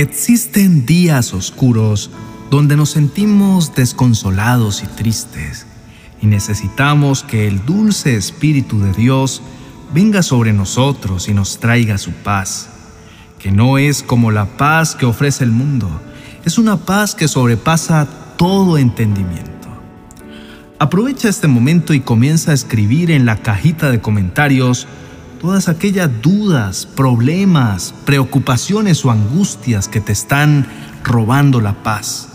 Existen días oscuros donde nos sentimos desconsolados y tristes y necesitamos que el dulce Espíritu de Dios venga sobre nosotros y nos traiga su paz, que no es como la paz que ofrece el mundo, es una paz que sobrepasa todo entendimiento. Aprovecha este momento y comienza a escribir en la cajita de comentarios todas aquellas dudas, problemas, preocupaciones o angustias que te están robando la paz.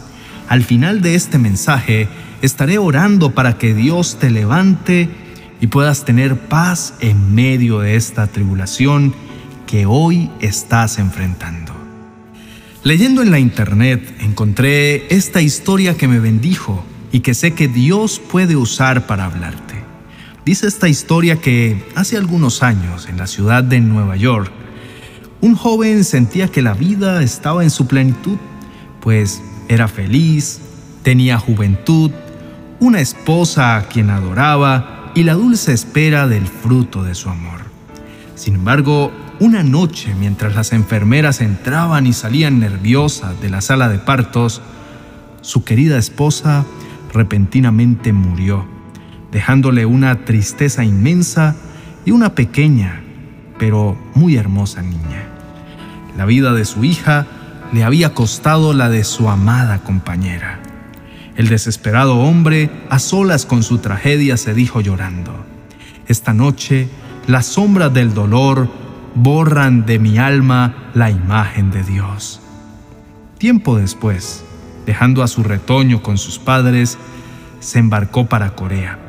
Al final de este mensaje estaré orando para que Dios te levante y puedas tener paz en medio de esta tribulación que hoy estás enfrentando. Leyendo en la internet encontré esta historia que me bendijo y que sé que Dios puede usar para hablarte. Dice esta historia que hace algunos años, en la ciudad de Nueva York, un joven sentía que la vida estaba en su plenitud, pues era feliz, tenía juventud, una esposa a quien adoraba y la dulce espera del fruto de su amor. Sin embargo, una noche, mientras las enfermeras entraban y salían nerviosas de la sala de partos, su querida esposa repentinamente murió dejándole una tristeza inmensa y una pequeña, pero muy hermosa niña. La vida de su hija le había costado la de su amada compañera. El desesperado hombre, a solas con su tragedia, se dijo llorando, Esta noche las sombras del dolor borran de mi alma la imagen de Dios. Tiempo después, dejando a su retoño con sus padres, se embarcó para Corea.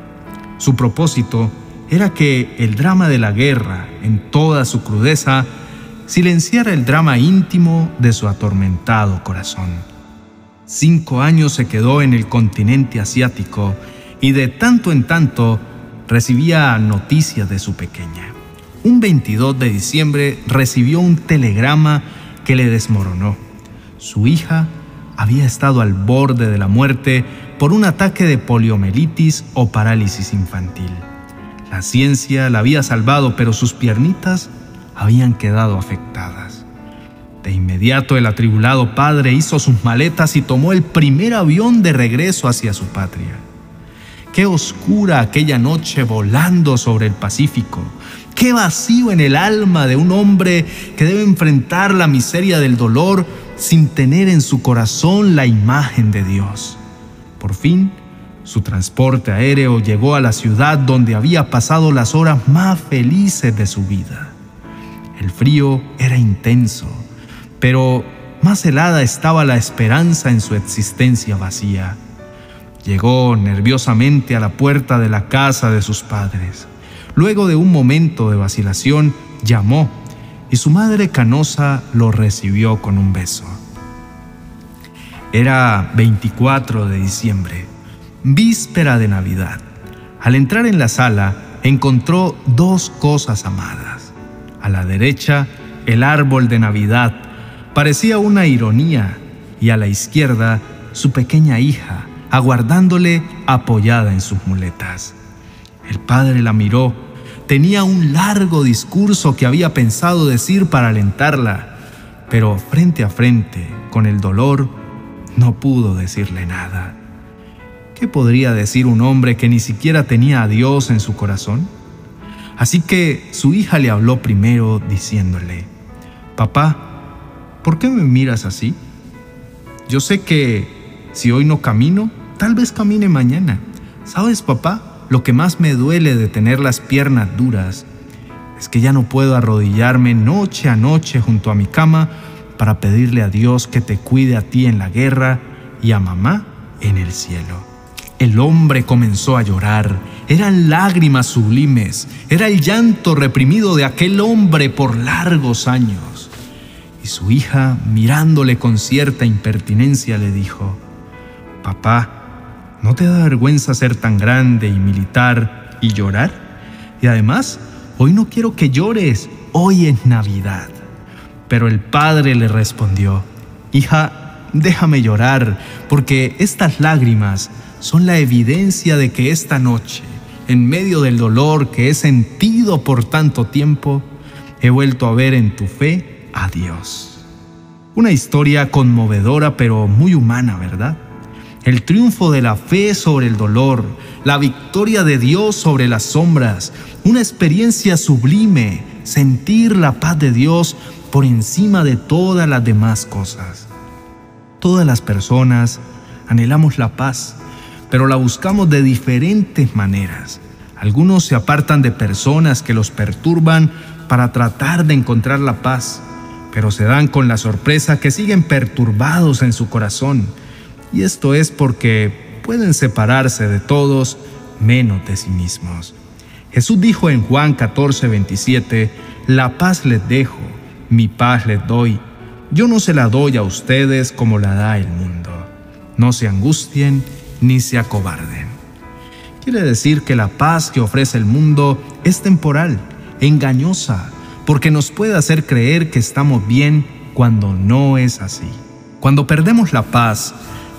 Su propósito era que el drama de la guerra, en toda su crudeza, silenciara el drama íntimo de su atormentado corazón. Cinco años se quedó en el continente asiático y de tanto en tanto recibía noticias de su pequeña. Un 22 de diciembre recibió un telegrama que le desmoronó. Su hija había estado al borde de la muerte por un ataque de poliomielitis o parálisis infantil. La ciencia la había salvado, pero sus piernitas habían quedado afectadas. De inmediato el atribulado padre hizo sus maletas y tomó el primer avión de regreso hacia su patria. Qué oscura aquella noche volando sobre el Pacífico. Qué vacío en el alma de un hombre que debe enfrentar la miseria del dolor sin tener en su corazón la imagen de Dios. Por fin, su transporte aéreo llegó a la ciudad donde había pasado las horas más felices de su vida. El frío era intenso, pero más helada estaba la esperanza en su existencia vacía. Llegó nerviosamente a la puerta de la casa de sus padres. Luego de un momento de vacilación, llamó y su madre canosa lo recibió con un beso. Era 24 de diciembre, víspera de Navidad. Al entrar en la sala, encontró dos cosas amadas. A la derecha, el árbol de Navidad. Parecía una ironía. Y a la izquierda, su pequeña hija, aguardándole apoyada en sus muletas. El padre la miró. Tenía un largo discurso que había pensado decir para alentarla, pero frente a frente, con el dolor, no pudo decirle nada. ¿Qué podría decir un hombre que ni siquiera tenía a Dios en su corazón? Así que su hija le habló primero diciéndole, Papá, ¿por qué me miras así? Yo sé que si hoy no camino, tal vez camine mañana. ¿Sabes, papá? Lo que más me duele de tener las piernas duras es que ya no puedo arrodillarme noche a noche junto a mi cama para pedirle a Dios que te cuide a ti en la guerra y a mamá en el cielo. El hombre comenzó a llorar. Eran lágrimas sublimes. Era el llanto reprimido de aquel hombre por largos años. Y su hija, mirándole con cierta impertinencia, le dijo, Papá, ¿no te da vergüenza ser tan grande y militar y llorar? Y además, hoy no quiero que llores, hoy es Navidad. Pero el padre le respondió, Hija, déjame llorar, porque estas lágrimas son la evidencia de que esta noche, en medio del dolor que he sentido por tanto tiempo, he vuelto a ver en tu fe a Dios. Una historia conmovedora pero muy humana, ¿verdad? El triunfo de la fe sobre el dolor, la victoria de Dios sobre las sombras, una experiencia sublime, sentir la paz de Dios por encima de todas las demás cosas. Todas las personas anhelamos la paz, pero la buscamos de diferentes maneras. Algunos se apartan de personas que los perturban para tratar de encontrar la paz, pero se dan con la sorpresa que siguen perturbados en su corazón. Y esto es porque pueden separarse de todos menos de sí mismos. Jesús dijo en Juan 14, 27, La paz les dejo, mi paz les doy. Yo no se la doy a ustedes como la da el mundo. No se angustien ni se acobarden. Quiere decir que la paz que ofrece el mundo es temporal, engañosa, porque nos puede hacer creer que estamos bien cuando no es así. Cuando perdemos la paz,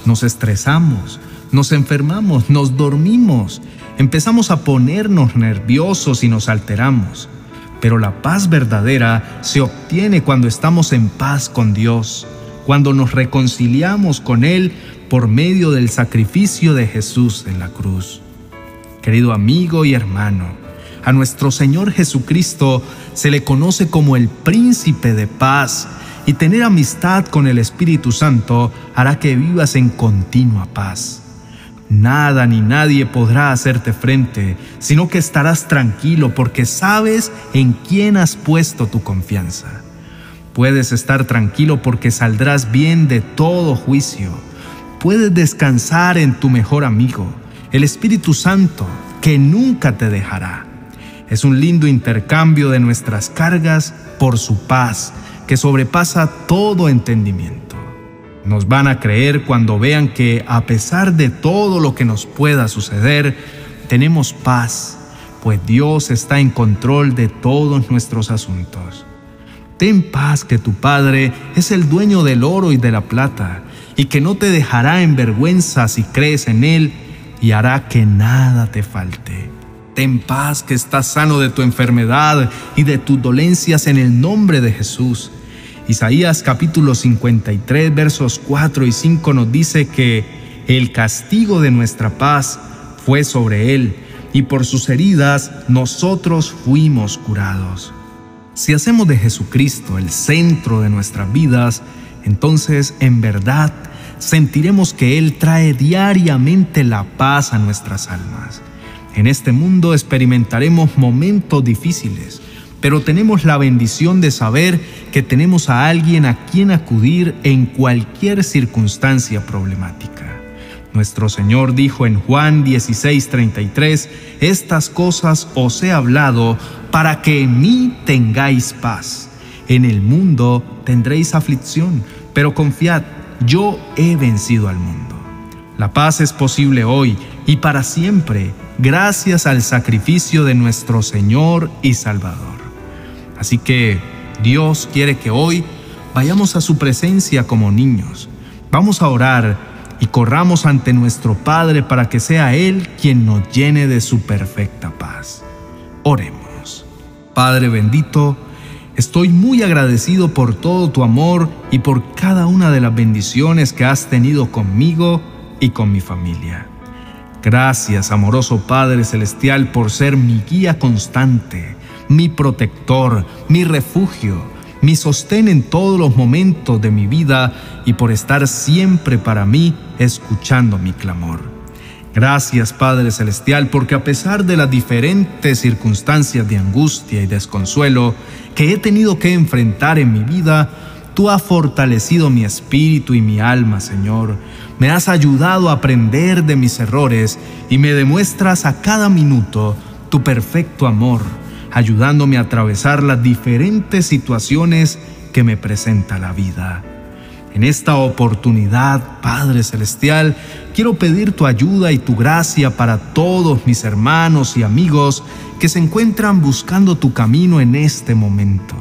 nos estresamos, nos enfermamos, nos dormimos, empezamos a ponernos nerviosos y nos alteramos. Pero la paz verdadera se obtiene cuando estamos en paz con Dios, cuando nos reconciliamos con Él por medio del sacrificio de Jesús en la cruz. Querido amigo y hermano, a nuestro Señor Jesucristo se le conoce como el príncipe de paz y tener amistad con el Espíritu Santo hará que vivas en continua paz. Nada ni nadie podrá hacerte frente, sino que estarás tranquilo porque sabes en quién has puesto tu confianza. Puedes estar tranquilo porque saldrás bien de todo juicio. Puedes descansar en tu mejor amigo, el Espíritu Santo, que nunca te dejará. Es un lindo intercambio de nuestras cargas por su paz, que sobrepasa todo entendimiento. Nos van a creer cuando vean que a pesar de todo lo que nos pueda suceder, tenemos paz, pues Dios está en control de todos nuestros asuntos. Ten paz que tu Padre es el dueño del oro y de la plata, y que no te dejará en vergüenza si crees en Él, y hará que nada te falte. Ten paz que estás sano de tu enfermedad y de tus dolencias en el nombre de Jesús Isaías capítulo 53 versos 4 y 5 nos dice que el castigo de nuestra paz fue sobre él y por sus heridas nosotros fuimos curados. Si hacemos de Jesucristo el centro de nuestras vidas, entonces en verdad sentiremos que Él trae diariamente la paz a nuestras almas. En este mundo experimentaremos momentos difíciles, pero tenemos la bendición de saber que tenemos a alguien a quien acudir en cualquier circunstancia problemática. Nuestro Señor dijo en Juan 16:33, Estas cosas os he hablado para que en mí tengáis paz. En el mundo tendréis aflicción, pero confiad, yo he vencido al mundo. La paz es posible hoy y para siempre, gracias al sacrificio de nuestro Señor y Salvador. Así que Dios quiere que hoy vayamos a su presencia como niños. Vamos a orar y corramos ante nuestro Padre para que sea Él quien nos llene de su perfecta paz. Oremos. Padre bendito, estoy muy agradecido por todo tu amor y por cada una de las bendiciones que has tenido conmigo y con mi familia. Gracias, amoroso Padre Celestial, por ser mi guía constante mi protector, mi refugio, mi sostén en todos los momentos de mi vida y por estar siempre para mí escuchando mi clamor. Gracias Padre Celestial porque a pesar de las diferentes circunstancias de angustia y desconsuelo que he tenido que enfrentar en mi vida, tú has fortalecido mi espíritu y mi alma, Señor. Me has ayudado a aprender de mis errores y me demuestras a cada minuto tu perfecto amor ayudándome a atravesar las diferentes situaciones que me presenta la vida. En esta oportunidad, Padre Celestial, quiero pedir tu ayuda y tu gracia para todos mis hermanos y amigos que se encuentran buscando tu camino en este momento.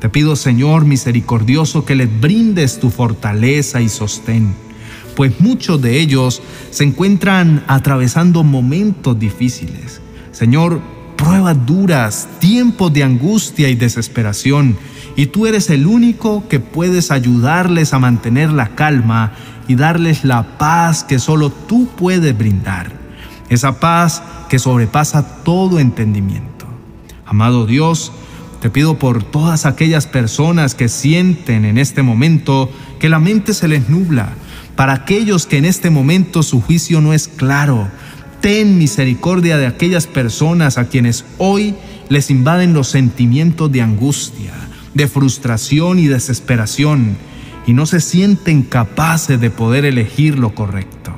Te pido, Señor misericordioso, que les brindes tu fortaleza y sostén, pues muchos de ellos se encuentran atravesando momentos difíciles. Señor, pruebas duras, tiempos de angustia y desesperación, y tú eres el único que puedes ayudarles a mantener la calma y darles la paz que solo tú puedes brindar, esa paz que sobrepasa todo entendimiento. Amado Dios, te pido por todas aquellas personas que sienten en este momento que la mente se les nubla, para aquellos que en este momento su juicio no es claro. Ten misericordia de aquellas personas a quienes hoy les invaden los sentimientos de angustia, de frustración y desesperación y no se sienten capaces de poder elegir lo correcto.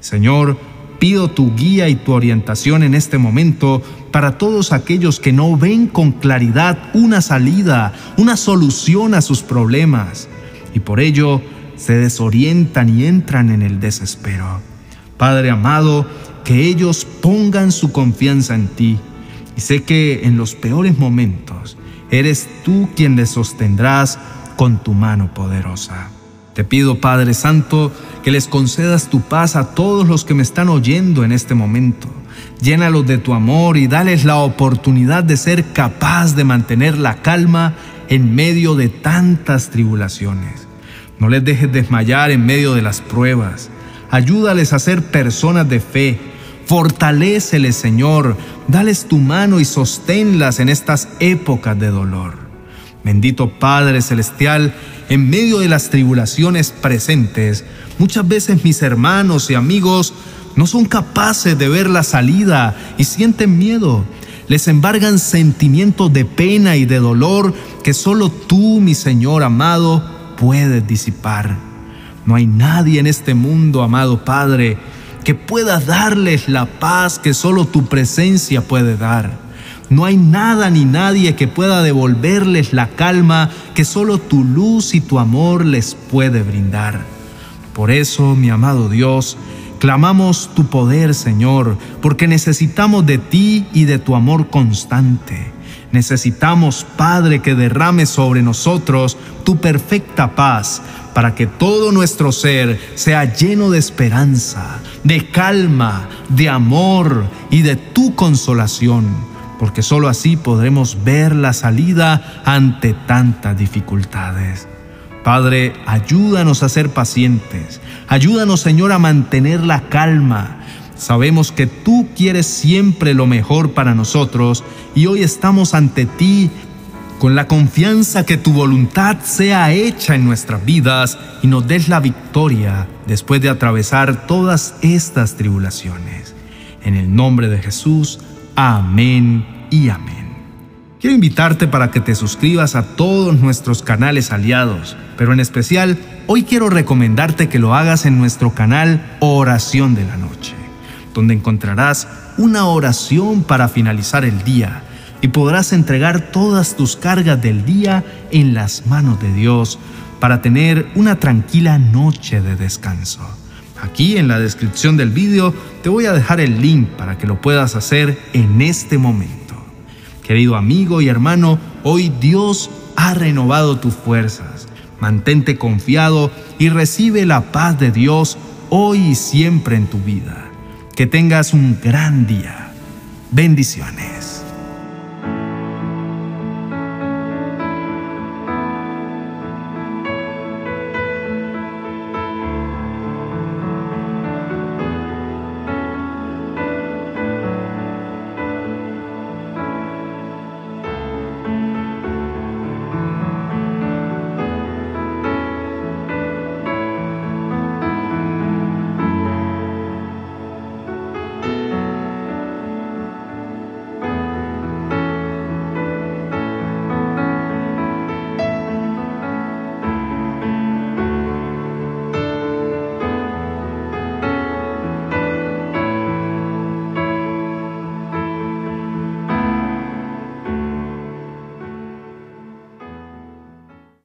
Señor, pido tu guía y tu orientación en este momento para todos aquellos que no ven con claridad una salida, una solución a sus problemas y por ello se desorientan y entran en el desespero. Padre amado, que ellos pongan su confianza en ti y sé que en los peores momentos eres tú quien les sostendrás con tu mano poderosa. Te pido, Padre Santo, que les concedas tu paz a todos los que me están oyendo en este momento. Llénalos de tu amor y dales la oportunidad de ser capaz de mantener la calma en medio de tantas tribulaciones. No les dejes desmayar en medio de las pruebas. Ayúdales a ser personas de fe. Fortaléceles, Señor. Dales tu mano y sosténlas en estas épocas de dolor. Bendito Padre Celestial, en medio de las tribulaciones presentes, muchas veces mis hermanos y amigos no son capaces de ver la salida y sienten miedo. Les embargan sentimientos de pena y de dolor que solo tú, mi Señor amado, puedes disipar. No hay nadie en este mundo, amado Padre, que pueda darles la paz que solo tu presencia puede dar. No hay nada ni nadie que pueda devolverles la calma que solo tu luz y tu amor les puede brindar. Por eso, mi amado Dios, clamamos tu poder, Señor, porque necesitamos de ti y de tu amor constante. Necesitamos, Padre, que derrame sobre nosotros tu perfecta paz, para que todo nuestro ser sea lleno de esperanza, de calma, de amor y de tu consolación porque sólo así podremos ver la salida ante tantas dificultades. Padre, ayúdanos a ser pacientes, ayúdanos Señor a mantener la calma. Sabemos que tú quieres siempre lo mejor para nosotros y hoy estamos ante ti con la confianza que tu voluntad sea hecha en nuestras vidas y nos des la victoria después de atravesar todas estas tribulaciones. En el nombre de Jesús, Amén y amén. Quiero invitarte para que te suscribas a todos nuestros canales aliados, pero en especial hoy quiero recomendarte que lo hagas en nuestro canal Oración de la Noche, donde encontrarás una oración para finalizar el día y podrás entregar todas tus cargas del día en las manos de Dios para tener una tranquila noche de descanso. Aquí en la descripción del vídeo te voy a dejar el link para que lo puedas hacer en este momento. Querido amigo y hermano, hoy Dios ha renovado tus fuerzas. Mantente confiado y recibe la paz de Dios hoy y siempre en tu vida. Que tengas un gran día. Bendiciones.